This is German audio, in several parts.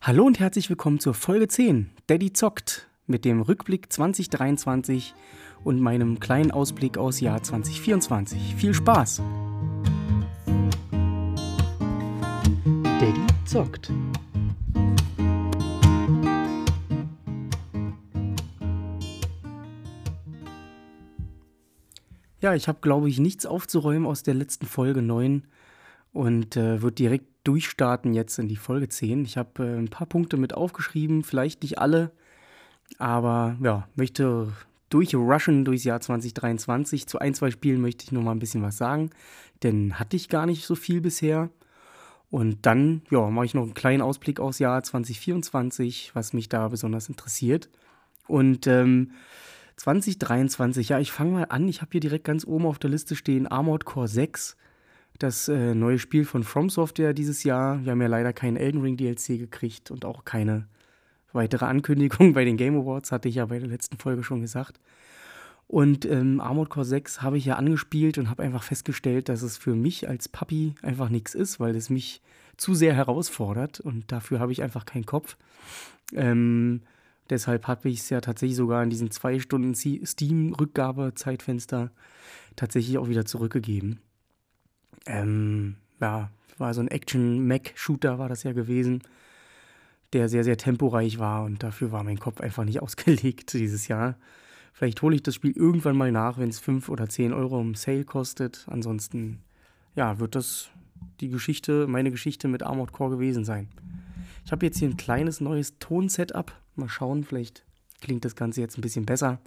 Hallo und herzlich willkommen zur Folge 10. Daddy zockt mit dem Rückblick 2023 und meinem kleinen Ausblick aus Jahr 2024. Viel Spaß! Daddy zockt. Ja, ich habe, glaube ich, nichts aufzuräumen aus der letzten Folge 9 und äh, wird direkt durchstarten jetzt in die Folge 10. Ich habe äh, ein paar Punkte mit aufgeschrieben, vielleicht nicht alle, aber ja, möchte durchrushen durchs Jahr 2023. Zu ein, zwei Spielen möchte ich noch mal ein bisschen was sagen, denn hatte ich gar nicht so viel bisher. Und dann, ja, mache ich noch einen kleinen Ausblick aufs Jahr 2024, was mich da besonders interessiert. Und ähm, 2023, ja, ich fange mal an. Ich habe hier direkt ganz oben auf der Liste stehen Armored Core 6 das äh, neue Spiel von From Software dieses Jahr. Wir haben ja leider keinen Elden Ring DLC gekriegt und auch keine weitere Ankündigung bei den Game Awards, hatte ich ja bei der letzten Folge schon gesagt. Und ähm, Armored Core 6 habe ich ja angespielt und habe einfach festgestellt, dass es für mich als Papi einfach nichts ist, weil es mich zu sehr herausfordert und dafür habe ich einfach keinen Kopf. Ähm, deshalb habe ich es ja tatsächlich sogar in diesen zwei Stunden Steam-Rückgabe-Zeitfenster tatsächlich auch wieder zurückgegeben. Ähm, ja, war so ein Action-Mac-Shooter war das ja gewesen, der sehr, sehr temporeich war und dafür war mein Kopf einfach nicht ausgelegt dieses Jahr. Vielleicht hole ich das Spiel irgendwann mal nach, wenn es 5 oder 10 Euro im Sale kostet. Ansonsten, ja, wird das die Geschichte, meine Geschichte mit Armored Core gewesen sein. Ich habe jetzt hier ein kleines neues Tonsetup. Mal schauen, vielleicht klingt das Ganze jetzt ein bisschen besser.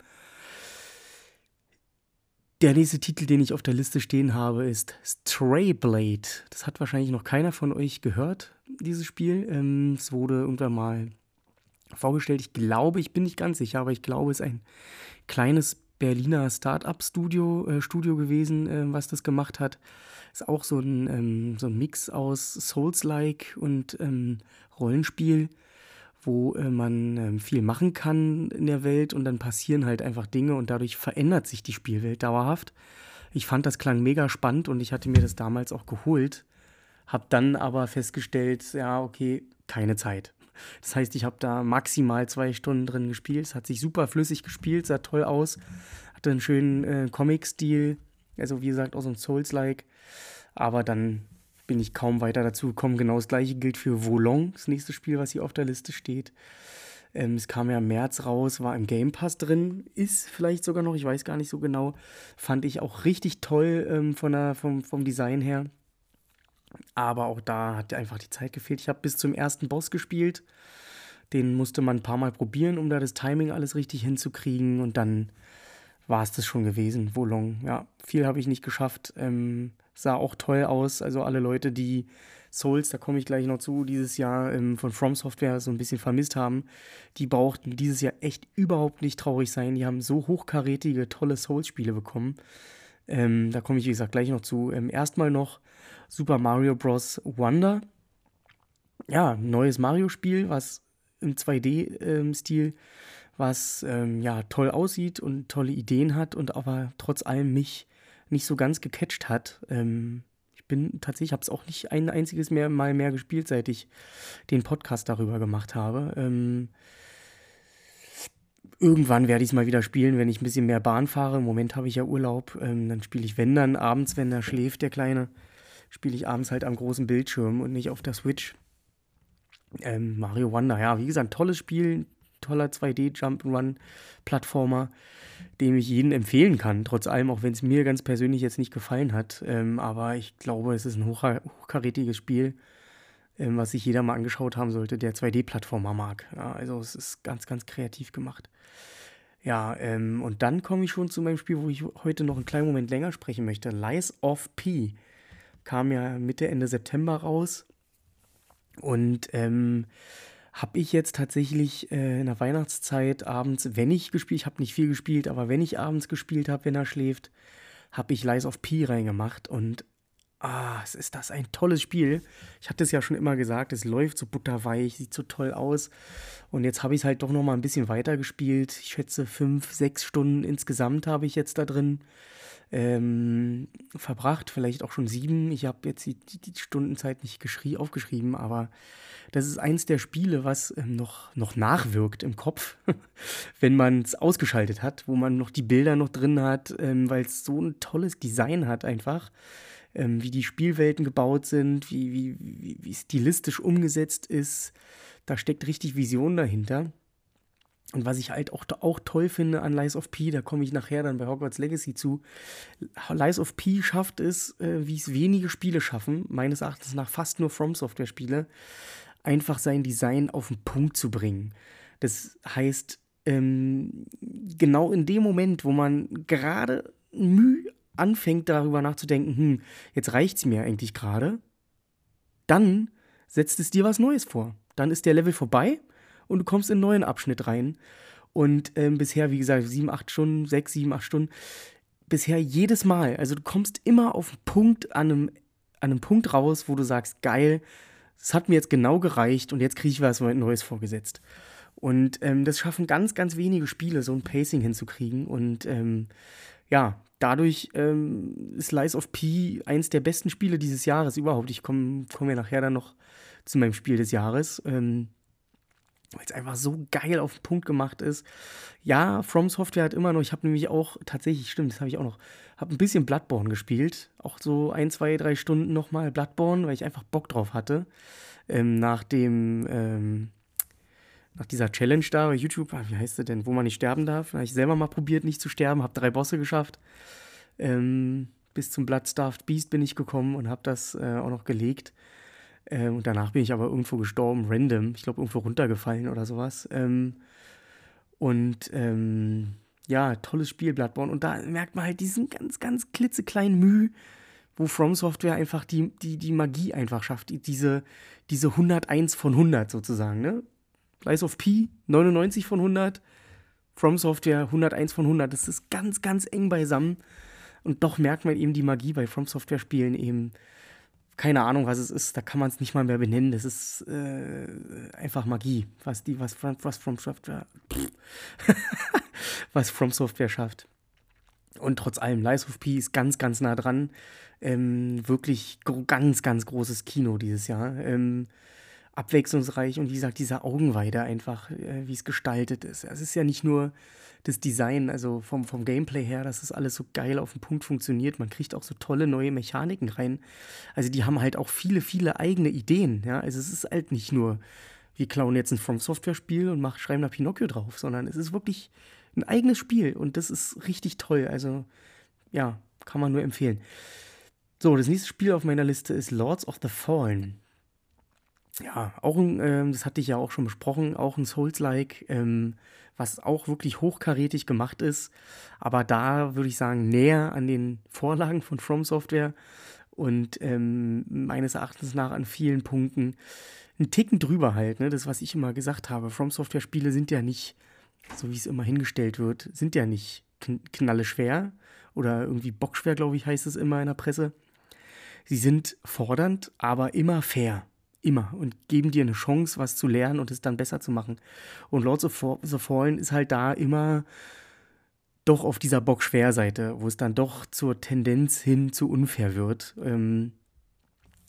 Der nächste Titel, den ich auf der Liste stehen habe, ist Stray Blade. Das hat wahrscheinlich noch keiner von euch gehört, dieses Spiel. Ähm, es wurde irgendwann mal vorgestellt. Ich glaube, ich bin nicht ganz sicher, aber ich glaube, es ist ein kleines Berliner Start-up-Studio äh, Studio gewesen, äh, was das gemacht hat. Ist auch so ein, ähm, so ein Mix aus Souls-like und ähm, Rollenspiel wo äh, man äh, viel machen kann in der Welt und dann passieren halt einfach Dinge und dadurch verändert sich die Spielwelt dauerhaft. Ich fand das klang mega spannend und ich hatte mir das damals auch geholt, habe dann aber festgestellt, ja, okay, keine Zeit. Das heißt, ich habe da maximal zwei Stunden drin gespielt. Es hat sich super flüssig gespielt, sah toll aus, hatte einen schönen äh, Comic-Stil, also wie gesagt, auch so ein Souls-like. Aber dann bin ich kaum weiter dazu gekommen. Genau das gleiche gilt für Volong, das nächste Spiel, was hier auf der Liste steht. Ähm, es kam ja im März raus, war im Game Pass drin, ist vielleicht sogar noch, ich weiß gar nicht so genau. Fand ich auch richtig toll ähm, von der, vom, vom Design her. Aber auch da hat einfach die Zeit gefehlt. Ich habe bis zum ersten Boss gespielt. Den musste man ein paar Mal probieren, um da das Timing alles richtig hinzukriegen. Und dann war es das schon gewesen. Volong, ja, viel habe ich nicht geschafft. Ähm, sah auch toll aus. Also alle Leute, die Souls, da komme ich gleich noch zu, dieses Jahr ähm, von From Software so ein bisschen vermisst haben, die brauchten dieses Jahr echt überhaupt nicht traurig sein. Die haben so hochkarätige, tolle Souls-Spiele bekommen. Ähm, da komme ich, wie gesagt, gleich noch zu. Ähm, erstmal noch Super Mario Bros. Wonder. Ja, neues Mario-Spiel, was im 2D-Stil, ähm, was ähm, ja toll aussieht und tolle Ideen hat und aber trotz allem mich nicht so ganz gecatcht hat. Ähm, ich bin tatsächlich, habe es auch nicht ein einziges mehr, Mal mehr gespielt, seit ich den Podcast darüber gemacht habe. Ähm, irgendwann werde ich es mal wieder spielen, wenn ich ein bisschen mehr Bahn fahre. Im Moment habe ich ja Urlaub. Ähm, dann spiele ich, wenn dann abends, wenn er schläft, der Kleine, spiele ich abends halt am großen Bildschirm und nicht auf der Switch. Ähm, Mario Wonder, ja, wie gesagt, tolles Spiel, toller 2D-Jump'n'Run-Plattformer, dem ich jeden empfehlen kann, trotz allem, auch wenn es mir ganz persönlich jetzt nicht gefallen hat. Ähm, aber ich glaube, es ist ein hochkarätiges Spiel, ähm, was sich jeder mal angeschaut haben sollte, der 2D-Plattformer mag. Ja, also es ist ganz, ganz kreativ gemacht. Ja, ähm, und dann komme ich schon zu meinem Spiel, wo ich heute noch einen kleinen Moment länger sprechen möchte. Lies of P kam ja Mitte, Ende September raus. Und ähm, habe ich jetzt tatsächlich äh, in der Weihnachtszeit abends, wenn ich gespielt, ich habe nicht viel gespielt, aber wenn ich abends gespielt habe, wenn er schläft, habe ich Lies of P reingemacht und Ah, es ist das ein tolles Spiel. Ich hatte es ja schon immer gesagt, es läuft so butterweich, sieht so toll aus. Und jetzt habe ich es halt doch noch mal ein bisschen weiter gespielt. Ich schätze, fünf, sechs Stunden insgesamt habe ich jetzt da drin ähm, verbracht. Vielleicht auch schon sieben. Ich habe jetzt die, die, Stundenzeit nicht aufgeschrieben, aber das ist eins der Spiele, was ähm, noch, noch nachwirkt im Kopf, wenn man es ausgeschaltet hat, wo man noch die Bilder noch drin hat, ähm, weil es so ein tolles Design hat einfach ähm, wie die Spielwelten gebaut sind, wie, wie, wie, wie stilistisch umgesetzt ist. Da steckt richtig Vision dahinter. Und was ich halt auch, auch toll finde an Lies of P, da komme ich nachher dann bei Hogwarts Legacy zu. Lies of P schafft es, äh, wie es wenige Spiele schaffen, meines Erachtens nach fast nur From Software Spiele, einfach sein Design auf den Punkt zu bringen. Das heißt, ähm, genau in dem Moment, wo man gerade Mühe anfängt darüber nachzudenken, hm, jetzt reicht es mir eigentlich gerade, dann setzt es dir was Neues vor. Dann ist der Level vorbei und du kommst in einen neuen Abschnitt rein. Und ähm, bisher, wie gesagt, sieben, acht Stunden, sechs, sieben, acht Stunden, bisher jedes Mal. Also du kommst immer auf einen Punkt, an einem, an einem Punkt raus, wo du sagst, geil, es hat mir jetzt genau gereicht und jetzt kriege ich was Neues vorgesetzt. Und ähm, das schaffen ganz, ganz wenige Spiele, so ein Pacing hinzukriegen. Und ähm, ja, dadurch ähm, ist Lies of P eins der besten Spiele dieses Jahres überhaupt. Ich komme komm ja nachher dann noch zu meinem Spiel des Jahres. Ähm, weil es einfach so geil auf den Punkt gemacht ist. Ja, From Software hat immer noch, ich habe nämlich auch, tatsächlich, stimmt, das habe ich auch noch, habe ein bisschen Bloodborne gespielt. Auch so ein, zwei, drei Stunden nochmal Bloodborne, weil ich einfach Bock drauf hatte. Ähm, nach dem, ähm, nach dieser Challenge da bei YouTube, wie heißt sie denn, wo man nicht sterben darf. Da habe ich selber mal probiert, nicht zu sterben, habe drei Bosse geschafft. Ähm, bis zum Bloodstarved Beast bin ich gekommen und habe das äh, auch noch gelegt. Ähm, und danach bin ich aber irgendwo gestorben, random. Ich glaube, irgendwo runtergefallen oder sowas. Ähm, und ähm, ja, tolles Spiel, Bloodborne. Und da merkt man halt diesen ganz, ganz klitzekleinen Mühe, wo From Software einfach die, die, die Magie einfach schafft. Diese, diese 101 von 100 sozusagen. Ne? Lies of P, 99 von 100, From Software 101 von 100. Das ist ganz, ganz eng beisammen. Und doch merkt man eben die Magie bei From Software Spielen eben. Keine Ahnung, was es ist, da kann man es nicht mal mehr benennen. Das ist äh, einfach Magie, was die, was, was From Software, was From Software schafft. Und trotz allem, Lies of P ist ganz, ganz nah dran. Ähm, wirklich ganz, ganz großes Kino dieses Jahr. Ähm, abwechslungsreich und wie gesagt, dieser Augenweide einfach, äh, wie es gestaltet ist. Es ist ja nicht nur das Design, also vom, vom Gameplay her, dass das alles so geil auf den Punkt funktioniert. Man kriegt auch so tolle neue Mechaniken rein. Also die haben halt auch viele, viele eigene Ideen. Ja? Also es ist halt nicht nur, wir klauen jetzt ein From Software-Spiel und machen, schreiben da Pinocchio drauf, sondern es ist wirklich ein eigenes Spiel und das ist richtig toll. Also ja, kann man nur empfehlen. So, das nächste Spiel auf meiner Liste ist Lords of the Fallen ja, auch ein, ähm, das hatte ich ja auch schon besprochen, auch ein Souls-like, ähm, was auch wirklich hochkarätig gemacht ist. Aber da würde ich sagen, näher an den Vorlagen von From Software und ähm, meines Erachtens nach an vielen Punkten ein Ticken drüber halt. Ne? Das, was ich immer gesagt habe. From Software-Spiele sind ja nicht, so wie es immer hingestellt wird, sind ja nicht kn knalle schwer oder irgendwie bockschwer, glaube ich, heißt es immer in der Presse. Sie sind fordernd, aber immer fair. Immer. Und geben dir eine Chance, was zu lernen und es dann besser zu machen. Und Lords of the Fallen ist halt da immer doch auf dieser Bock-Schwer-Seite, wo es dann doch zur Tendenz hin zu unfair wird. Ähm,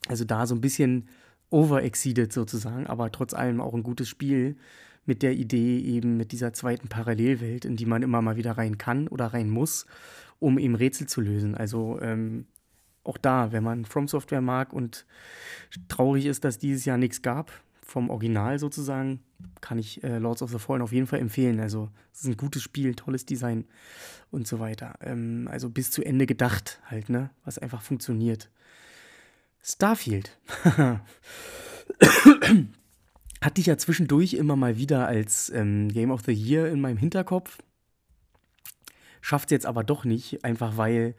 also da so ein bisschen overexceeded sozusagen, aber trotz allem auch ein gutes Spiel mit der Idee eben mit dieser zweiten Parallelwelt, in die man immer mal wieder rein kann oder rein muss, um eben Rätsel zu lösen. Also ähm, auch da, wenn man From Software mag und traurig ist, dass dieses Jahr nichts gab, vom Original sozusagen, kann ich äh, Lords of the Fallen auf jeden Fall empfehlen. Also, es ist ein gutes Spiel, tolles Design und so weiter. Ähm, also bis zu Ende gedacht halt, ne? Was einfach funktioniert. Starfield. Hatte ich ja zwischendurch immer mal wieder als ähm, Game of the Year in meinem Hinterkopf. Schafft es jetzt aber doch nicht, einfach weil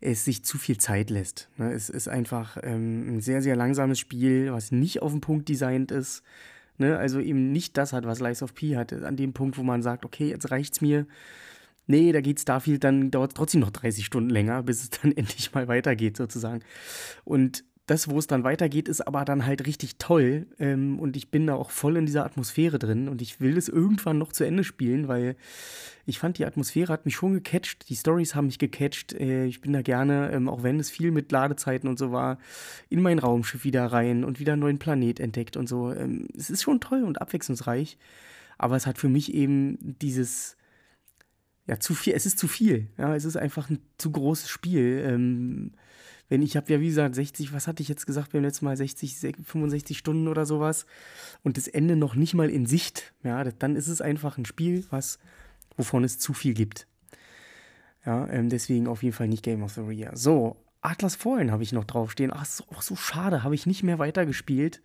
es sich zu viel Zeit lässt. Ne? Es ist einfach ähm, ein sehr, sehr langsames Spiel, was nicht auf den Punkt designt ist. Ne? Also eben nicht das hat, was Lies of P hat. An dem Punkt, wo man sagt, okay, jetzt reicht es mir. Nee, da geht Starfield dann, dauert trotzdem noch 30 Stunden länger, bis es dann endlich mal weitergeht, sozusagen. Und das, wo es dann weitergeht, ist aber dann halt richtig toll. Ähm, und ich bin da auch voll in dieser Atmosphäre drin. Und ich will das irgendwann noch zu Ende spielen, weil ich fand, die Atmosphäre hat mich schon gecatcht. Die Stories haben mich gecatcht. Äh, ich bin da gerne, ähm, auch wenn es viel mit Ladezeiten und so war, in mein Raumschiff wieder rein und wieder einen neuen Planet entdeckt und so. Ähm, es ist schon toll und abwechslungsreich. Aber es hat für mich eben dieses ja, zu viel, es ist zu viel. Ja, es ist einfach ein zu großes Spiel. Ähm, wenn ich habe ja, wie gesagt, 60, was hatte ich jetzt gesagt beim letzten Mal, 60, 65 Stunden oder sowas und das Ende noch nicht mal in Sicht, ja, dann ist es einfach ein Spiel, was, wovon es zu viel gibt. Ja, ähm, deswegen auf jeden Fall nicht Game of the Year. So, Atlas Fallen habe ich noch draufstehen. Ach, ist auch so schade, habe ich nicht mehr weitergespielt.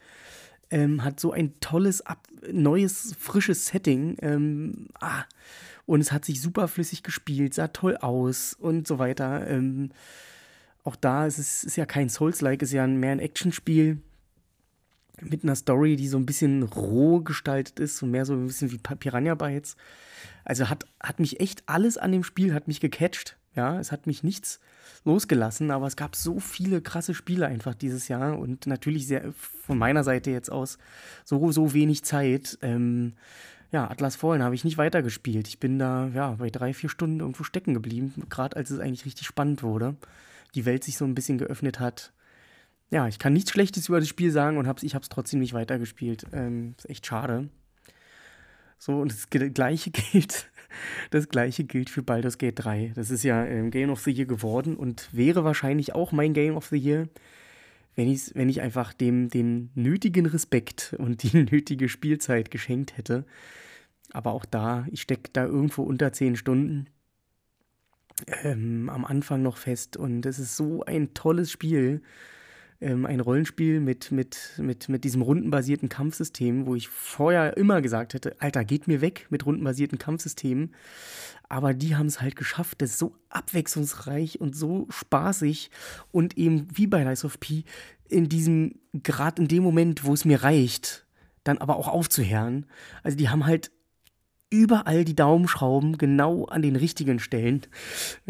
Ähm, hat so ein tolles, ab, neues, frisches Setting. Ähm, ah, und es hat sich super flüssig gespielt, sah toll aus und so weiter. Ähm, auch da ist es ist ja kein Souls-like, ist ja mehr ein Actionspiel mit einer Story, die so ein bisschen roh gestaltet ist und mehr so ein bisschen wie Piranha Bytes. Also hat, hat mich echt alles an dem Spiel, hat mich gecatcht. Ja, es hat mich nichts losgelassen, aber es gab so viele krasse Spiele einfach dieses Jahr und natürlich sehr von meiner Seite jetzt aus so, so wenig Zeit. Ähm, ja, Atlas Fallen habe ich nicht weitergespielt. Ich bin da ja bei drei, vier Stunden irgendwo stecken geblieben, gerade als es eigentlich richtig spannend wurde die Welt sich so ein bisschen geöffnet hat. Ja, ich kann nichts Schlechtes über das Spiel sagen und hab's, ich habe es trotzdem nicht weitergespielt. Ähm, ist echt schade. So, und das gleiche gilt, das gleiche gilt für Baldur's Gate 3. Das ist ja ähm, Game of the Year geworden und wäre wahrscheinlich auch mein Game of the Year, wenn, ich's, wenn ich einfach dem den nötigen Respekt und die nötige Spielzeit geschenkt hätte. Aber auch da, ich stecke da irgendwo unter 10 Stunden ähm, am Anfang noch fest. Und es ist so ein tolles Spiel. Ähm, ein Rollenspiel mit, mit, mit, mit diesem rundenbasierten Kampfsystem, wo ich vorher immer gesagt hätte, Alter, geht mir weg mit rundenbasierten Kampfsystemen. Aber die haben es halt geschafft. Das ist so abwechslungsreich und so spaßig. Und eben wie bei Lies of P, in diesem, gerade in dem Moment, wo es mir reicht, dann aber auch aufzuhören. Also die haben halt überall die Daumenschrauben genau an den richtigen Stellen.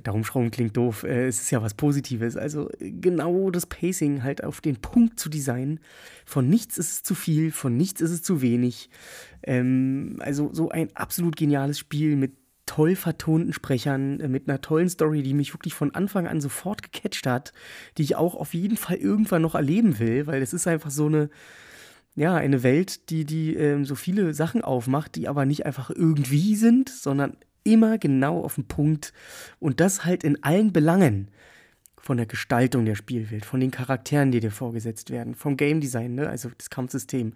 Daumenschrauben klingt doof, äh, es ist ja was Positives. Also genau das Pacing halt auf den Punkt zu designen. Von nichts ist es zu viel, von nichts ist es zu wenig. Ähm, also so ein absolut geniales Spiel mit toll vertonten Sprechern, äh, mit einer tollen Story, die mich wirklich von Anfang an sofort gecatcht hat, die ich auch auf jeden Fall irgendwann noch erleben will, weil es ist einfach so eine ja, eine Welt, die, die ähm, so viele Sachen aufmacht, die aber nicht einfach irgendwie sind, sondern immer genau auf den Punkt. Und das halt in allen Belangen. Von der Gestaltung der Spielwelt, von den Charakteren, die dir vorgesetzt werden, vom Game Design, ne? also das Kampfsystem,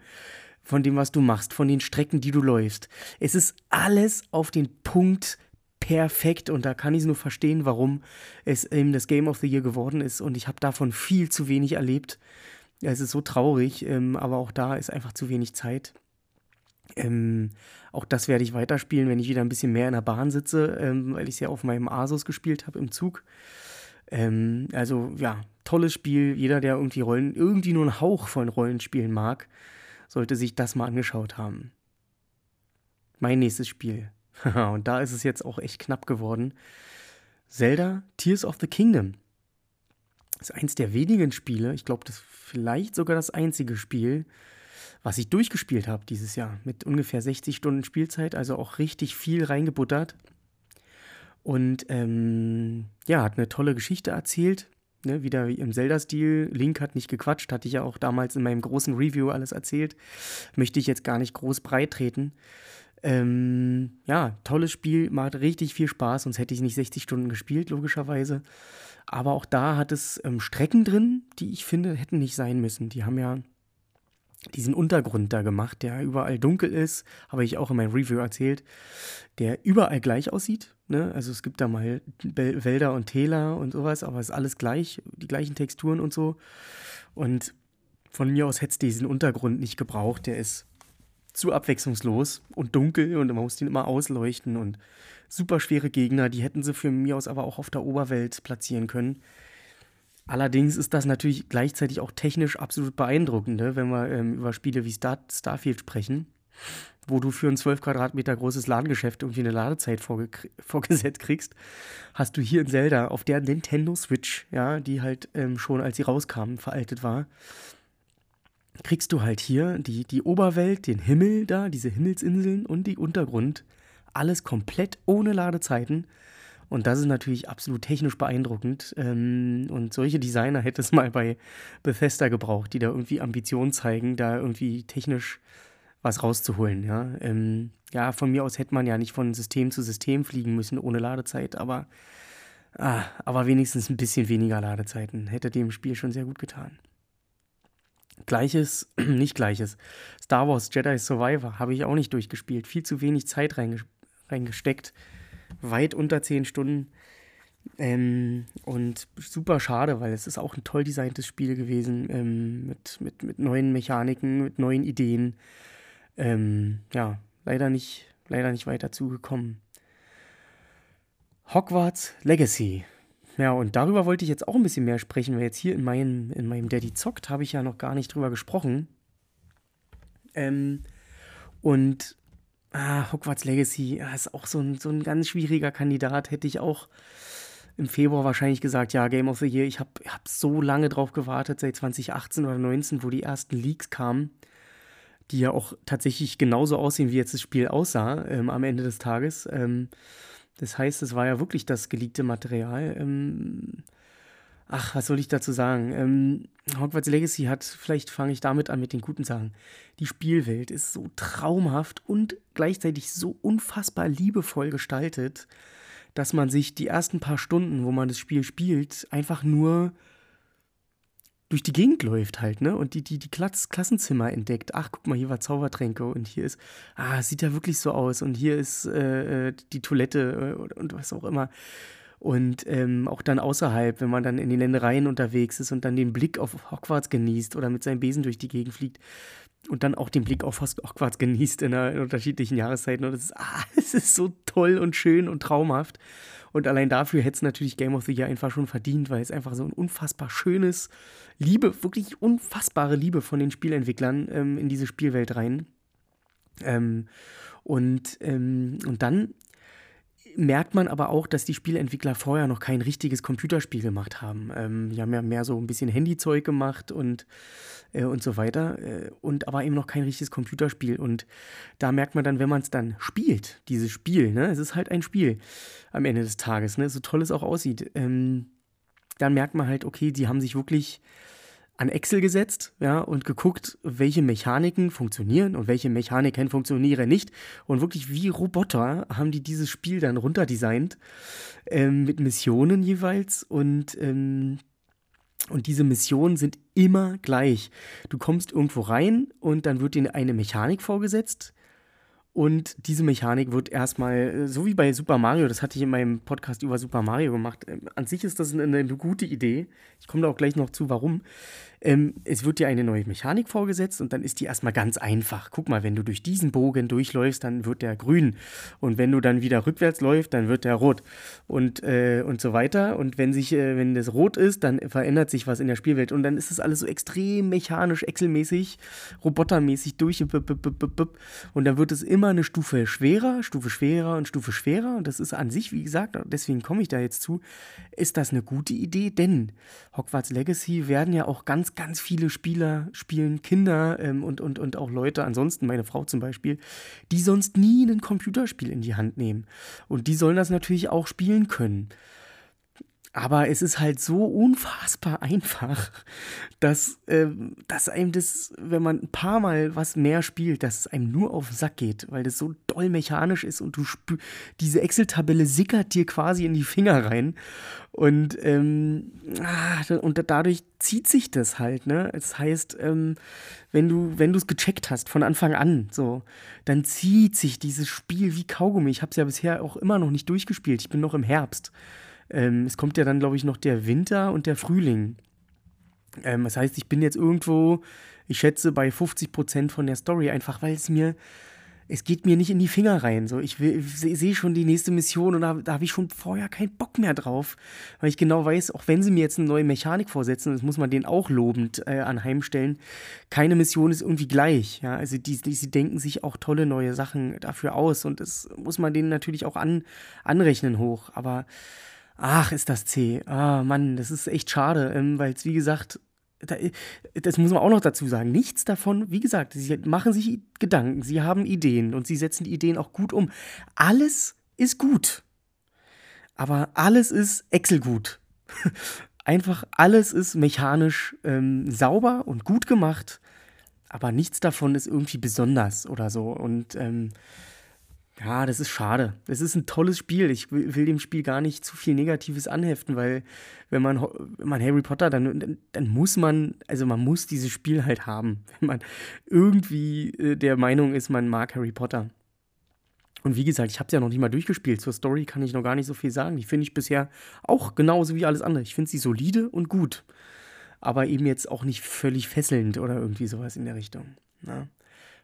von dem, was du machst, von den Strecken, die du läufst. Es ist alles auf den Punkt perfekt und da kann ich es nur verstehen, warum es eben das Game of the Year geworden ist und ich habe davon viel zu wenig erlebt. Ja, es ist so traurig, ähm, aber auch da ist einfach zu wenig Zeit. Ähm, auch das werde ich weiterspielen, wenn ich wieder ein bisschen mehr in der Bahn sitze, ähm, weil ich es ja auf meinem Asus gespielt habe im Zug. Ähm, also ja, tolles Spiel. Jeder, der irgendwie Rollen, irgendwie nur einen Hauch von Rollenspielen mag, sollte sich das mal angeschaut haben. Mein nächstes Spiel. Und da ist es jetzt auch echt knapp geworden. Zelda Tears of the Kingdom. Ist eins der wenigen Spiele, ich glaube, das ist vielleicht sogar das einzige Spiel, was ich durchgespielt habe dieses Jahr. Mit ungefähr 60 Stunden Spielzeit, also auch richtig viel reingebuttert. Und ähm, ja, hat eine tolle Geschichte erzählt. Ne, wieder wie im Zelda-Stil. Link hat nicht gequatscht, hatte ich ja auch damals in meinem großen Review alles erzählt. Möchte ich jetzt gar nicht groß breit treten. Ähm, ja, tolles Spiel, macht richtig viel Spaß, sonst hätte ich nicht 60 Stunden gespielt, logischerweise. Aber auch da hat es ähm, Strecken drin, die ich finde, hätten nicht sein müssen. Die haben ja diesen Untergrund da gemacht, der überall dunkel ist, habe ich auch in meinem Review erzählt, der überall gleich aussieht. Ne? Also es gibt da mal Wälder und Täler und sowas, aber es ist alles gleich, die gleichen Texturen und so. Und von mir aus hätte es diesen Untergrund nicht gebraucht. Der ist zu abwechslungslos und dunkel und man muss den immer ausleuchten und super schwere Gegner, die hätten sie für mich aus aber auch auf der Oberwelt platzieren können. Allerdings ist das natürlich gleichzeitig auch technisch absolut beeindruckend, ne? wenn wir ähm, über Spiele wie Star Starfield sprechen. wo du für ein 12 Quadratmeter großes Ladengeschäft irgendwie eine Ladezeit vorge vorgesetzt kriegst, hast du hier in Zelda auf der Nintendo Switch, ja, die halt ähm, schon als sie rauskam, veraltet war, kriegst du halt hier die, die Oberwelt, den Himmel da, diese Himmelsinseln und die Untergrund, alles komplett ohne Ladezeiten. Und das ist natürlich absolut technisch beeindruckend. Ähm, und solche Designer hätte es mal bei Bethesda gebraucht, die da irgendwie Ambitionen zeigen, da irgendwie technisch was rauszuholen. Ja? Ähm, ja, von mir aus hätte man ja nicht von System zu System fliegen müssen ohne Ladezeit, aber, ah, aber wenigstens ein bisschen weniger Ladezeiten hätte dem Spiel schon sehr gut getan. Gleiches, nicht gleiches. Star Wars Jedi Survivor habe ich auch nicht durchgespielt. Viel zu wenig Zeit reingesteckt. Weit unter 10 Stunden. Ähm, und super schade, weil es ist auch ein toll designtes Spiel gewesen. Ähm, mit, mit, mit neuen Mechaniken, mit neuen Ideen ähm, ja, leider nicht, leider nicht weiter zugekommen. Hogwarts Legacy. Ja, und darüber wollte ich jetzt auch ein bisschen mehr sprechen, weil jetzt hier in meinem, in meinem Daddy Zockt habe ich ja noch gar nicht drüber gesprochen. Ähm, und ah, Hogwarts Legacy ja, ist auch so ein, so ein ganz schwieriger Kandidat. Hätte ich auch im Februar wahrscheinlich gesagt, ja, Game of the Year. Ich habe hab so lange drauf gewartet, seit 2018 oder 2019, wo die ersten Leaks kamen die ja auch tatsächlich genauso aussehen, wie jetzt das Spiel aussah ähm, am Ende des Tages. Ähm, das heißt, es war ja wirklich das geleakte Material. Ähm, ach, was soll ich dazu sagen? Ähm, Hogwarts Legacy hat, vielleicht fange ich damit an mit den guten Sachen. Die Spielwelt ist so traumhaft und gleichzeitig so unfassbar liebevoll gestaltet, dass man sich die ersten paar Stunden, wo man das Spiel spielt, einfach nur durch die Gegend läuft halt, ne? Und die, die, die Klass Klassenzimmer entdeckt. Ach, guck mal, hier war Zaubertränke und hier ist, ah, sieht ja wirklich so aus und hier ist äh, äh die Toilette äh, und, und was auch immer. Und ähm, auch dann außerhalb, wenn man dann in den Ländereien unterwegs ist und dann den Blick auf Hogwarts genießt oder mit seinem Besen durch die Gegend fliegt und dann auch den Blick auf Hogwarts genießt in, in unterschiedlichen Jahreszeiten. Und es ist, ah, es ist so toll und schön und traumhaft. Und allein dafür hätte es natürlich Game of the Year einfach schon verdient, weil es einfach so ein unfassbar schönes, Liebe, wirklich unfassbare Liebe von den Spielentwicklern ähm, in diese Spielwelt rein. Ähm, und, ähm, und dann merkt man aber auch, dass die Spieleentwickler vorher noch kein richtiges Computerspiel gemacht haben. Ähm, die haben ja mehr so ein bisschen Handyzeug gemacht und, äh, und so weiter. Äh, und aber eben noch kein richtiges Computerspiel. Und da merkt man dann, wenn man es dann spielt, dieses Spiel, ne, es ist halt ein Spiel am Ende des Tages, ne, so toll es auch aussieht, ähm, dann merkt man halt, okay, die haben sich wirklich an Excel gesetzt, ja, und geguckt, welche Mechaniken funktionieren und welche Mechaniken funktionieren nicht. Und wirklich wie Roboter haben die dieses Spiel dann runterdesignt, ähm, mit Missionen jeweils. Und, ähm, und diese Missionen sind immer gleich. Du kommst irgendwo rein und dann wird dir eine Mechanik vorgesetzt, und diese Mechanik wird erstmal, äh, so wie bei Super Mario, das hatte ich in meinem Podcast über Super Mario gemacht. Ähm, an sich ist das eine, eine gute Idee. Ich komme da auch gleich noch zu, warum. Ähm, es wird dir eine neue Mechanik vorgesetzt und dann ist die erstmal ganz einfach. Guck mal, wenn du durch diesen Bogen durchläufst, dann wird der grün. Und wenn du dann wieder rückwärts läufst, dann wird der rot. Und, äh, und so weiter. Und wenn sich, äh, wenn das rot ist, dann verändert sich was in der Spielwelt. Und dann ist es alles so extrem mechanisch, Excel-mäßig, robotermäßig durch. Und dann wird es immer eine Stufe schwerer, Stufe schwerer und Stufe schwerer. Und das ist an sich, wie gesagt, deswegen komme ich da jetzt zu, ist das eine gute Idee, denn Hogwarts Legacy werden ja auch ganz ganz, ganz viele Spieler spielen, Kinder ähm, und, und, und auch Leute, ansonsten meine Frau zum Beispiel, die sonst nie ein Computerspiel in die Hand nehmen. Und die sollen das natürlich auch spielen können. Aber es ist halt so unfassbar einfach, dass, äh, dass einem das, wenn man ein paar Mal was mehr spielt, dass es einem nur auf den Sack geht, weil das so doll mechanisch ist und du spür, diese Excel-Tabelle sickert dir quasi in die Finger rein. Und, ähm, ah, und dadurch zieht sich das halt, ne? Das heißt, ähm, wenn du, wenn du es gecheckt hast von Anfang an, so, dann zieht sich dieses Spiel wie Kaugummi. Ich habe es ja bisher auch immer noch nicht durchgespielt. Ich bin noch im Herbst. Ähm, es kommt ja dann, glaube ich, noch der Winter und der Frühling. Ähm, das heißt, ich bin jetzt irgendwo, ich schätze, bei 50 Prozent von der Story, einfach weil es mir, es geht mir nicht in die Finger rein. So, ich, sehe schon die nächste Mission und da, da habe ich schon vorher keinen Bock mehr drauf, weil ich genau weiß, auch wenn sie mir jetzt eine neue Mechanik vorsetzen, das muss man denen auch lobend äh, anheimstellen, keine Mission ist irgendwie gleich. Ja, also die, die, sie denken sich auch tolle neue Sachen dafür aus und das muss man denen natürlich auch an, anrechnen hoch. Aber ach, ist das zäh. Ah, Mann, das ist echt schade, ähm, weil es wie gesagt das muss man auch noch dazu sagen, nichts davon, wie gesagt, sie machen sich Gedanken, sie haben Ideen und sie setzen die Ideen auch gut um. Alles ist gut. Aber alles ist Excel gut. Einfach alles ist mechanisch ähm, sauber und gut gemacht, aber nichts davon ist irgendwie besonders oder so. Und ähm, ja, das ist schade. Es ist ein tolles Spiel. Ich will, will, dem Spiel gar nicht zu viel Negatives anheften, weil wenn man, wenn man Harry Potter, dann, dann muss man, also man muss dieses Spiel halt haben, wenn man irgendwie äh, der Meinung ist, man mag Harry Potter. Und wie gesagt, ich habe es ja noch nicht mal durchgespielt. Zur Story kann ich noch gar nicht so viel sagen. Die finde ich bisher auch genauso wie alles andere. Ich finde sie solide und gut. Aber eben jetzt auch nicht völlig fesselnd oder irgendwie sowas in der Richtung. Na?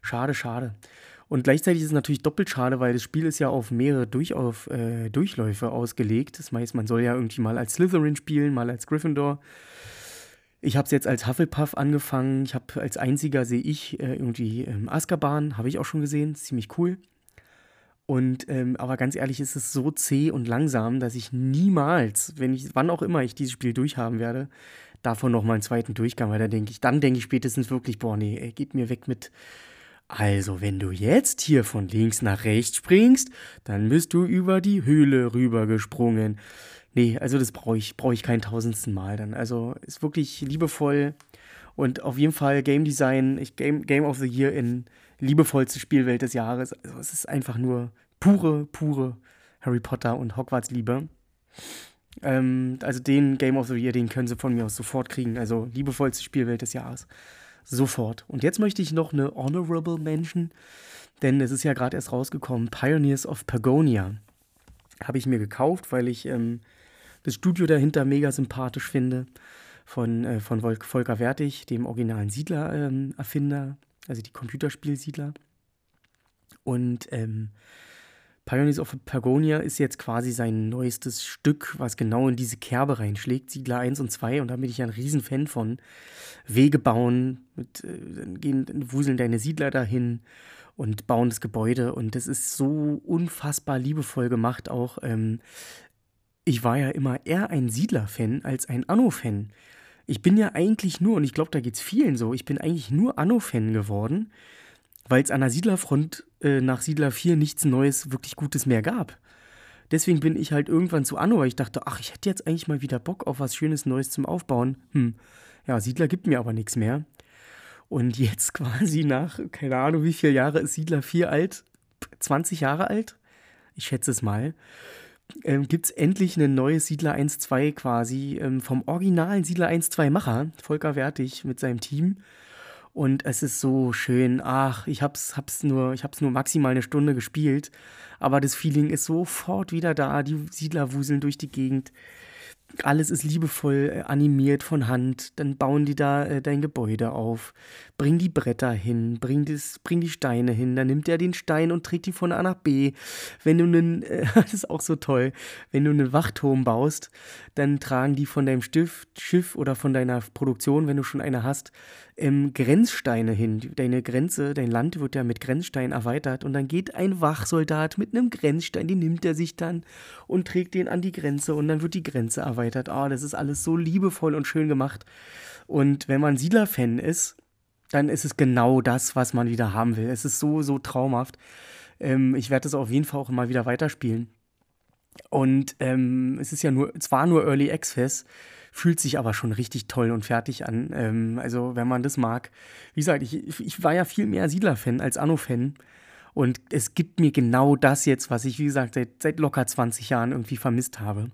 Schade, schade. Und gleichzeitig ist es natürlich doppelt schade, weil das Spiel ist ja auf mehrere Durchauf, äh, Durchläufe ausgelegt. Das heißt, man soll ja irgendwie mal als Slytherin spielen, mal als Gryffindor. Ich habe es jetzt als Hufflepuff angefangen. Ich habe als einziger sehe ich äh, irgendwie ähm, Azkaban, habe ich auch schon gesehen, ziemlich cool. Und ähm, aber ganz ehrlich, ist es so zäh und langsam, dass ich niemals, wenn ich, wann auch immer ich dieses Spiel durchhaben werde, davon noch mal einen zweiten Durchgang, weil da denke ich, dann denke ich spätestens wirklich, boah, nee, ey, geht mir weg mit also, wenn du jetzt hier von links nach rechts springst, dann bist du über die Höhle rübergesprungen. Nee, also das brauche ich, brauch ich kein tausendsten Mal dann. Also ist wirklich liebevoll und auf jeden Fall Game Design, ich, Game, Game of the Year in liebevollste Spielwelt des Jahres. Also es ist einfach nur pure, pure Harry Potter und Hogwarts-Liebe. Ähm, also den Game of the Year, den können sie von mir aus sofort kriegen. Also liebevollste Spielwelt des Jahres sofort. Und jetzt möchte ich noch eine Honorable Mention, denn es ist ja gerade erst rausgekommen, Pioneers of Pagonia. Habe ich mir gekauft, weil ich ähm, das Studio dahinter mega sympathisch finde. Von, äh, von Volker Wertig, dem originalen Siedler-Erfinder, ähm, also die Computerspielsiedler. Und ähm, Pioneers of Pagonia ist jetzt quasi sein neuestes Stück, was genau in diese Kerbe reinschlägt. Siedler 1 und 2. Und da bin ich ja ein Riesenfan von. Wege bauen, mit, äh, gehen, wuseln deine Siedler dahin und bauen das Gebäude. Und das ist so unfassbar liebevoll gemacht auch. Ähm, ich war ja immer eher ein Siedler-Fan als ein Anno-Fan. Ich bin ja eigentlich nur, und ich glaube, da geht es vielen so, ich bin eigentlich nur Anno-Fan geworden weil es an der Siedlerfront äh, nach Siedler 4 nichts Neues, wirklich Gutes mehr gab. Deswegen bin ich halt irgendwann zu Anno, weil ich dachte, ach, ich hätte jetzt eigentlich mal wieder Bock auf was Schönes Neues zum Aufbauen. Hm, ja, Siedler gibt mir aber nichts mehr. Und jetzt quasi nach, keine Ahnung, wie viele Jahre ist Siedler 4 alt? 20 Jahre alt? Ich schätze es mal. Ähm, Gibt es endlich ein neues Siedler 1.2 quasi ähm, vom originalen Siedler 1.2 Macher, Volker Wertig mit seinem Team. Und es ist so schön. Ach, ich hab's, hab's nur, ich hab's nur maximal eine Stunde gespielt. Aber das Feeling ist sofort wieder da. Die Siedler wuseln durch die Gegend alles ist liebevoll äh, animiert von Hand. Dann bauen die da äh, dein Gebäude auf, bring die Bretter hin, bring, das, bring die Steine hin. Dann nimmt er den Stein und trägt die von A nach B. Wenn du einen, äh, das ist auch so toll, wenn du einen Wachturm baust, dann tragen die von deinem Stift, Schiff oder von deiner Produktion, wenn du schon eine hast, ähm, Grenzsteine hin. Deine Grenze, dein Land wird ja mit Grenzsteinen erweitert und dann geht ein Wachsoldat mit einem Grenzstein, den nimmt er sich dann und trägt den an die Grenze und dann wird die Grenze erweitert. Oh, das ist alles so liebevoll und schön gemacht. Und wenn man Siedler-Fan ist, dann ist es genau das, was man wieder haben will. Es ist so, so traumhaft. Ähm, ich werde das auf jeden Fall auch immer wieder weiterspielen. Und ähm, es ist ja nur, zwar nur Early Access, fühlt sich aber schon richtig toll und fertig an. Ähm, also, wenn man das mag. Wie gesagt, ich, ich war ja viel mehr Siedler-Fan als Anno-Fan. Und es gibt mir genau das jetzt, was ich, wie gesagt, seit, seit locker 20 Jahren irgendwie vermisst habe.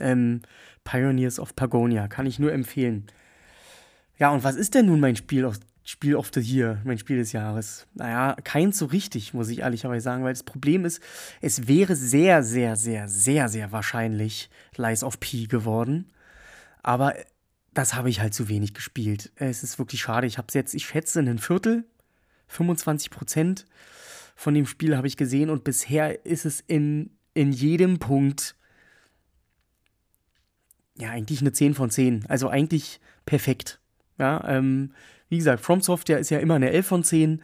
Ähm, Pioneers of Pagonia, kann ich nur empfehlen. Ja, und was ist denn nun mein Spiel aus, Spiel of the Year, mein Spiel des Jahres? Naja, keins so richtig, muss ich ehrlicherweise sagen, weil das Problem ist, es wäre sehr, sehr, sehr, sehr, sehr wahrscheinlich Lies of P geworden. Aber das habe ich halt zu wenig gespielt. Es ist wirklich schade. Ich habe es jetzt, ich schätze, ein Viertel, 25 Prozent von dem Spiel habe ich gesehen und bisher ist es in, in jedem Punkt ja eigentlich eine 10 von 10. Also eigentlich perfekt. Ja, ähm, wie gesagt, From Software ist ja immer eine 11 von 10.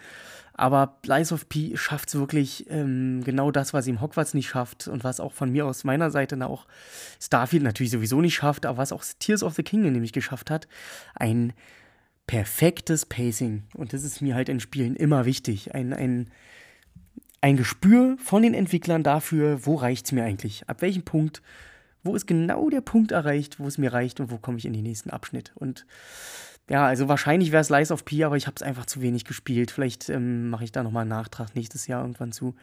Aber Lies of P schafft es wirklich ähm, genau das, was ihm Hogwarts nicht schafft und was auch von mir aus meiner Seite auch Starfield natürlich sowieso nicht schafft, aber was auch Tears of the Kingdom nämlich geschafft hat. Ein perfektes Pacing. Und das ist mir halt in Spielen immer wichtig. Ein, ein, ein Gespür von den Entwicklern dafür, wo reicht es mir eigentlich? Ab welchem Punkt? Wo ist genau der Punkt erreicht, wo es mir reicht und wo komme ich in den nächsten Abschnitt? Und ja, also wahrscheinlich wäre es Lies of P, aber ich habe es einfach zu wenig gespielt. Vielleicht ähm, mache ich da nochmal einen Nachtrag nächstes Jahr irgendwann zu.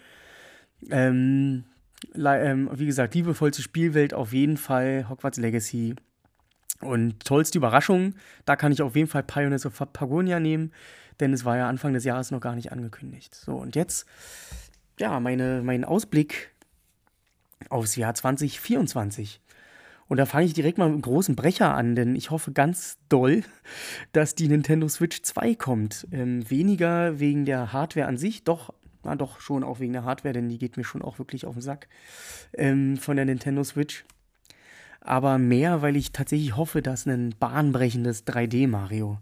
Ähm, ähm, wie gesagt, liebevollste Spielwelt auf jeden Fall, Hogwarts Legacy. Und tollste Überraschung, da kann ich auf jeden Fall Pioneers of Pagonia nehmen, denn es war ja Anfang des Jahres noch gar nicht angekündigt. So, und jetzt, ja, meine, mein Ausblick aufs Jahr 2024. Und da fange ich direkt mal mit einem großen Brecher an, denn ich hoffe ganz doll, dass die Nintendo Switch 2 kommt. Ähm, weniger wegen der Hardware an sich, doch, na doch schon auch wegen der Hardware, denn die geht mir schon auch wirklich auf den Sack ähm, von der Nintendo Switch. Aber mehr, weil ich tatsächlich hoffe, dass ein bahnbrechendes 3D-Mario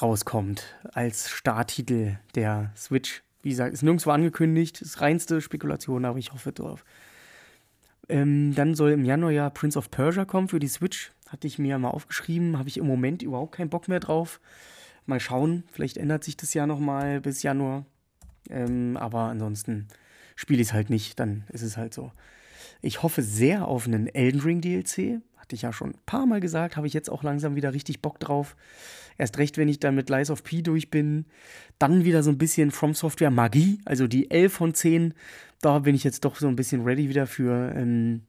rauskommt als Starttitel der Switch. Wie gesagt, ist nirgendwo angekündigt, ist reinste Spekulation, aber ich hoffe drauf. Ähm, dann soll im Januar ja Prince of Persia kommen für die Switch. Hatte ich mir mal aufgeschrieben. Habe ich im Moment überhaupt keinen Bock mehr drauf. Mal schauen, vielleicht ändert sich das ja nochmal bis Januar. Ähm, aber ansonsten spiele ich es halt nicht, dann ist es halt so. Ich hoffe sehr auf einen Elden Ring DLC. Hatte ich ja schon ein paar Mal gesagt, habe ich jetzt auch langsam wieder richtig Bock drauf. Erst recht, wenn ich dann mit Lies of P durch bin. Dann wieder so ein bisschen From Software Magie, also die 11 von 10 da bin ich jetzt doch so ein bisschen ready wieder für. Ähm,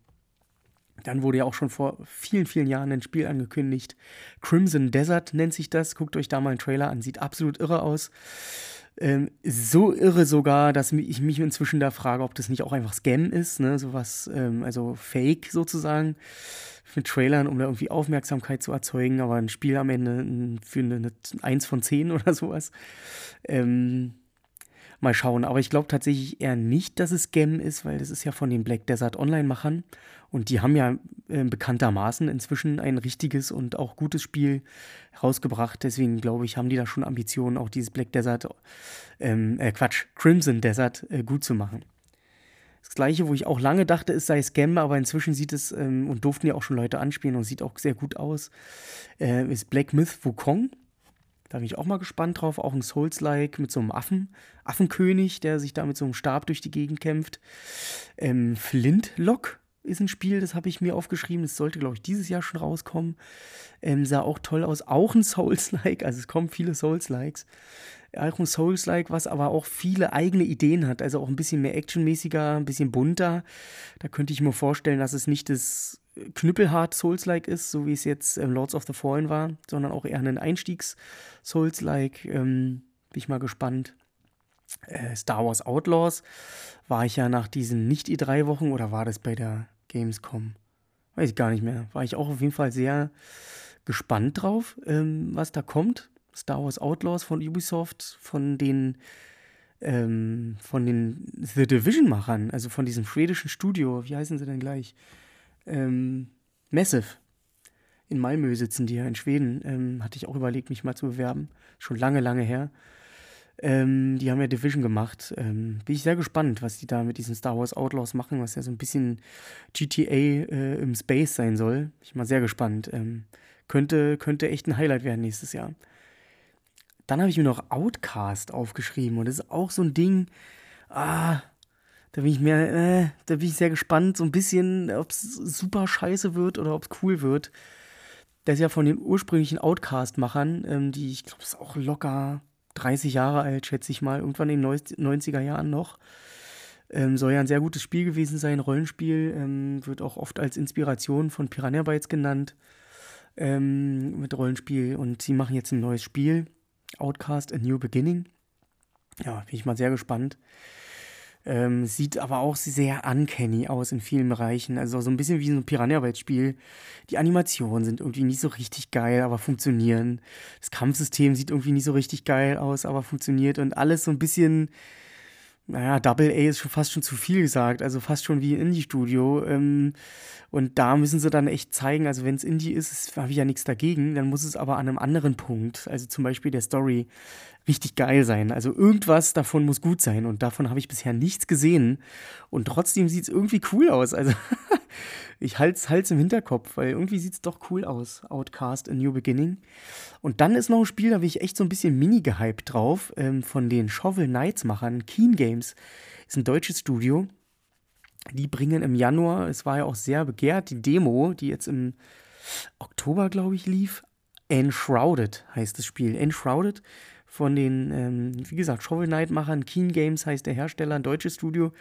dann wurde ja auch schon vor vielen, vielen Jahren ein Spiel angekündigt. Crimson Desert nennt sich das. Guckt euch da mal einen Trailer an. Sieht absolut irre aus. Ähm, so irre sogar, dass ich mich inzwischen da frage, ob das nicht auch einfach Scam ist, ne? Sowas, ähm, also Fake sozusagen. Mit Trailern, um da irgendwie Aufmerksamkeit zu erzeugen, aber ein Spiel am Ende für eine, eine 1 von 10 oder sowas. Ähm, Mal schauen. Aber ich glaube tatsächlich eher nicht, dass es Scam ist, weil das ist ja von den Black Desert Online-Machern. Und die haben ja äh, bekanntermaßen inzwischen ein richtiges und auch gutes Spiel rausgebracht. Deswegen glaube ich, haben die da schon Ambitionen, auch dieses Black Desert, ähm, äh, Quatsch, Crimson Desert äh, gut zu machen. Das gleiche, wo ich auch lange dachte, es sei Scam, aber inzwischen sieht es ähm, und durften ja auch schon Leute anspielen und sieht auch sehr gut aus, äh, ist Black Myth Wukong. Da bin ich auch mal gespannt drauf. Auch ein Souls-like mit so einem Affen, Affenkönig, der sich da mit so einem Stab durch die Gegend kämpft. Ähm, Flintlock ist ein Spiel, das habe ich mir aufgeschrieben. Das sollte, glaube ich, dieses Jahr schon rauskommen. Ähm, sah auch toll aus. Auch ein Souls-like. Also es kommen viele Souls-likes. Auch ein Souls-like, was aber auch viele eigene Ideen hat. Also auch ein bisschen mehr actionmäßiger, ein bisschen bunter. Da könnte ich mir vorstellen, dass es nicht das knüppelhart Souls-like ist, so wie es jetzt ähm, Lords of the Fallen war, sondern auch eher ein Einstiegs-Souls-like. Ähm, bin ich mal gespannt. Äh, Star Wars Outlaws war ich ja nach diesen Nicht-E3-Wochen oder war das bei der Gamescom? Weiß ich gar nicht mehr. War ich auch auf jeden Fall sehr gespannt drauf, ähm, was da kommt. Star Wars Outlaws von Ubisoft, von den ähm, von den The Division-Machern, also von diesem schwedischen Studio, wie heißen sie denn gleich? Ähm, Massive. In Malmö sitzen die ja in Schweden. Ähm, hatte ich auch überlegt, mich mal zu bewerben. Schon lange, lange her. Ähm, die haben ja Division gemacht. Ähm, bin ich sehr gespannt, was die da mit diesen Star Wars Outlaws machen, was ja so ein bisschen GTA äh, im Space sein soll. Bin ich mal sehr gespannt. Ähm, könnte, könnte echt ein Highlight werden nächstes Jahr. Dann habe ich mir noch Outcast aufgeschrieben und das ist auch so ein Ding. Ah, da bin ich mehr, äh, da bin ich sehr gespannt, so ein bisschen, ob es super scheiße wird oder ob es cool wird. Der ist ja von den ursprünglichen Outcast-Machern, ähm, die, ich glaube, ist auch locker 30 Jahre alt, schätze ich mal, irgendwann in den 90er Jahren noch. Ähm, soll ja ein sehr gutes Spiel gewesen sein, Rollenspiel, ähm, wird auch oft als Inspiration von Piranha Bytes genannt ähm, mit Rollenspiel und sie machen jetzt ein neues Spiel, Outcast A New Beginning. Ja, bin ich mal sehr gespannt. Ähm, sieht aber auch sehr uncanny aus in vielen Bereichen. Also so ein bisschen wie so ein Piranha-Bytes-Spiel. Die Animationen sind irgendwie nicht so richtig geil, aber funktionieren. Das Kampfsystem sieht irgendwie nicht so richtig geil aus, aber funktioniert. Und alles so ein bisschen naja, Double A ist schon fast schon zu viel gesagt, also fast schon wie ein Indie-Studio. Ähm, und da müssen sie dann echt zeigen, also wenn es Indie ist, habe ich ja nichts dagegen, dann muss es aber an einem anderen Punkt, also zum Beispiel der Story, richtig geil sein. Also irgendwas davon muss gut sein und davon habe ich bisher nichts gesehen. Und trotzdem sieht es irgendwie cool aus. Also ich halte es im Hinterkopf, weil irgendwie sieht es doch cool aus. Outcast A New Beginning. Und dann ist noch ein Spiel, da bin ich echt so ein bisschen mini gehypt drauf, ähm, von den Shovel Knights Machern. Keen Games ist ein deutsches Studio. Die bringen im Januar, es war ja auch sehr begehrt, die Demo, die jetzt im Oktober, glaube ich, lief. Enshrouded heißt das Spiel. Enshrouded von den, ähm, wie gesagt, Shovel Knight-Machern. Keen Games heißt der Hersteller, ein deutsches Studio.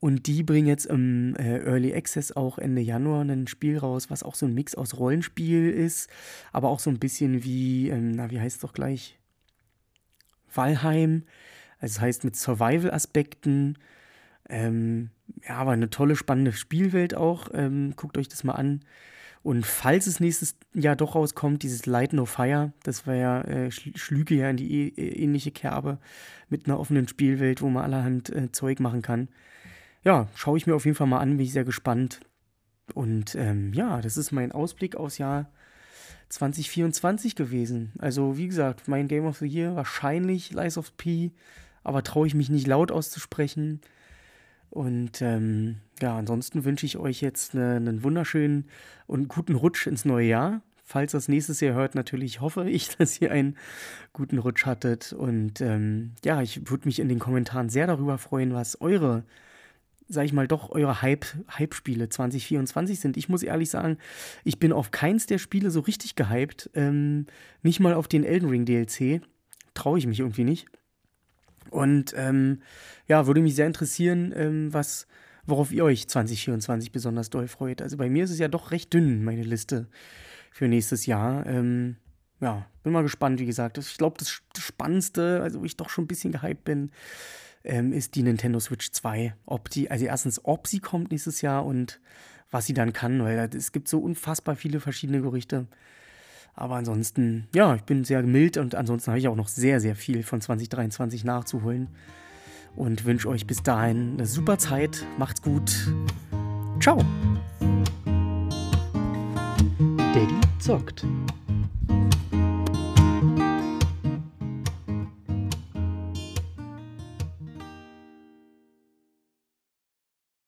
Und die bringen jetzt im äh, Early Access auch Ende Januar ein Spiel raus, was auch so ein Mix aus Rollenspiel ist, aber auch so ein bisschen wie, ähm, na, wie heißt es doch gleich? Valheim. Also das heißt mit Survival-Aspekten. Ähm, ja, aber eine tolle, spannende Spielwelt auch. Ähm, guckt euch das mal an. Und falls es nächstes Jahr doch rauskommt, dieses Light No Fire, das war ja, äh, schlüge ja in die äh, ähnliche Kerbe mit einer offenen Spielwelt, wo man allerhand äh, Zeug machen kann. Ja, schaue ich mir auf jeden Fall mal an, bin ich sehr gespannt. Und ähm, ja, das ist mein Ausblick aufs Jahr 2024 gewesen. Also, wie gesagt, mein Game of the Year wahrscheinlich Lies of P, aber traue ich mich nicht laut auszusprechen. Und ähm, ja, ansonsten wünsche ich euch jetzt eine, einen wunderschönen und guten Rutsch ins neue Jahr. Falls das nächstes Jahr hört, natürlich hoffe ich, dass ihr einen guten Rutsch hattet. Und ähm, ja, ich würde mich in den Kommentaren sehr darüber freuen, was eure, sag ich mal, doch eure Hype, Hype-Spiele 2024 sind. Ich muss ehrlich sagen, ich bin auf keins der Spiele so richtig gehypt. Ähm, nicht mal auf den Elden Ring DLC. Traue ich mich irgendwie nicht. Und ähm, ja, würde mich sehr interessieren, ähm, was, worauf ihr euch 2024 besonders doll freut. Also bei mir ist es ja doch recht dünn, meine Liste für nächstes Jahr. Ähm, ja, bin mal gespannt, wie gesagt. Ich glaube, das, Spannendste, also wo ich doch schon ein bisschen gehypt bin, ähm, ist die Nintendo Switch 2. Ob die, also erstens, ob sie kommt nächstes Jahr und was sie dann kann, weil es gibt so unfassbar viele verschiedene Gerüchte. Aber ansonsten, ja, ich bin sehr mild und ansonsten habe ich auch noch sehr, sehr viel von 2023 nachzuholen. Und wünsche euch bis dahin eine super Zeit. Macht's gut. Ciao. Daddy zockt.